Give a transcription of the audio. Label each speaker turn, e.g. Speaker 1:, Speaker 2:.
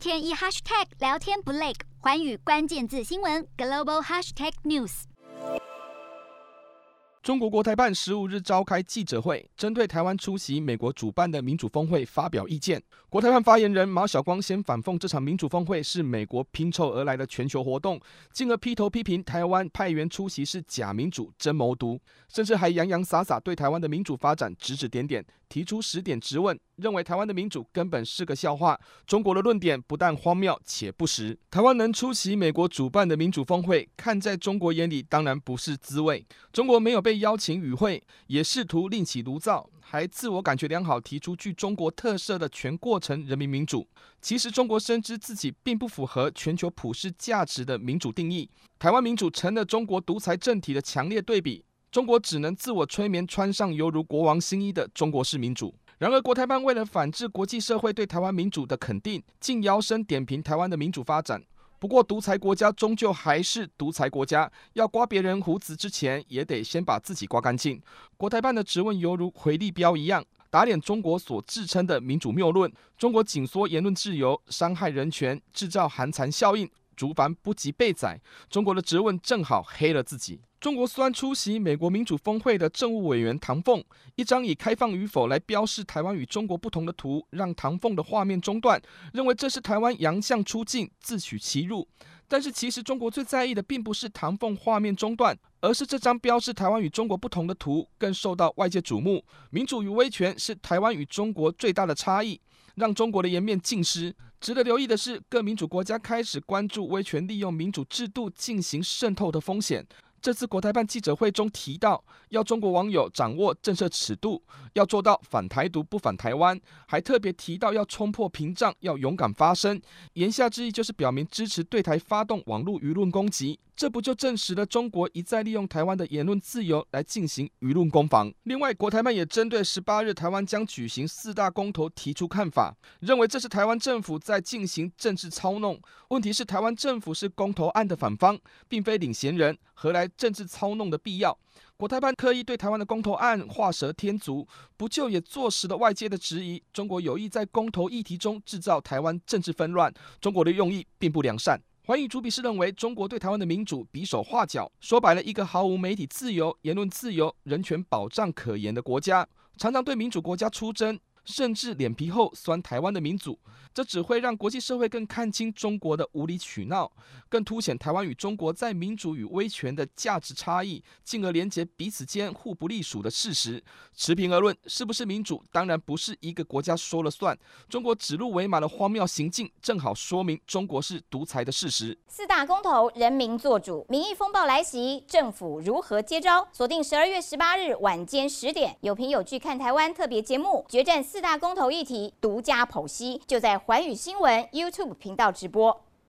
Speaker 1: 天一 hashtag 聊天不累，环宇关键字新闻 global hashtag news。
Speaker 2: 中国国台办十五日召开记者会，针对台湾出席美国主办的民主峰会发表意见。国台办发言人马晓光先反讽这场民主峰会是美国拼凑而来的全球活动，进而劈头批评台湾派员出席是假民主、真谋独，甚至还洋洋洒洒对台湾的民主发展指指点点，提出十点质问。认为台湾的民主根本是个笑话，中国的论点不但荒谬且不实。台湾能出席美国主办的民主峰会，看在中国眼里当然不是滋味。中国没有被邀请与会，也试图另起炉灶，还自我感觉良好，提出具中国特色的全过程人民民主。其实中国深知自己并不符合全球普世价值的民主定义，台湾民主成了中国独裁政体的强烈对比。中国只能自我催眠，穿上犹如国王新衣的中国式民主。然而，国台办为了反制国际社会对台湾民主的肯定，竟摇身点评台湾的民主发展。不过，独裁国家终究还是独裁国家，要刮别人胡子之前，也得先把自己刮干净。国台办的质问犹如回力镖一样，打脸中国所自称的民主谬论：中国紧缩言论自由，伤害人权，制造寒蝉效应。竹繁不及被宰，中国的质问正好黑了自己。中国虽然出席美国民主峰会的政务委员唐凤，一张以开放与否来标示台湾与中国不同的图，让唐凤的画面中断，认为这是台湾洋相出境，自取其辱。但是其实中国最在意的并不是唐凤画面中断，而是这张标示台湾与中国不同的图更受到外界瞩目。民主与威权是台湾与中国最大的差异。让中国的颜面尽失。值得留意的是，各民主国家开始关注威权利用民主制度进行渗透的风险。这次国台办记者会中提到，要中国网友掌握政策尺度，要做到反台独不反台湾，还特别提到要冲破屏障，要勇敢发声。言下之意就是表明支持对台发动网络舆论攻击。这不就证实了中国一再利用台湾的言论自由来进行舆论攻防？另外，国台办也针对十八日台湾将举行四大公投提出看法，认为这是台湾政府在进行政治操弄。问题是，台湾政府是公投案的反方，并非领衔人，何来政治操弄的必要？国台办刻意对台湾的公投案画蛇添足，不就也坐实了外界的质疑？中国有意在公投议题中制造台湾政治纷乱，中国的用意并不良善。寰宇主笔是认为，中国对台湾的民主比手画脚，说白了，一个毫无媒体自由、言论自由、人权保障可言的国家，常常对民主国家出征。甚至脸皮厚酸台湾的民主，这只会让国际社会更看清中国的无理取闹，更凸显台湾与中国在民主与威权的价值差异，进而连接彼此间互不隶属的事实。持平而论，是不是民主，当然不是一个国家说了算。中国指鹿为马的荒谬行径，正好说明中国是独裁的事实。
Speaker 3: 四大公投，人民做主，民意风暴来袭，政府如何接招？锁定十二月十八日晚间十点，有凭有据看台湾特别节目，决战四大公投议题独家剖析，就在环宇新闻 YouTube 频道直播。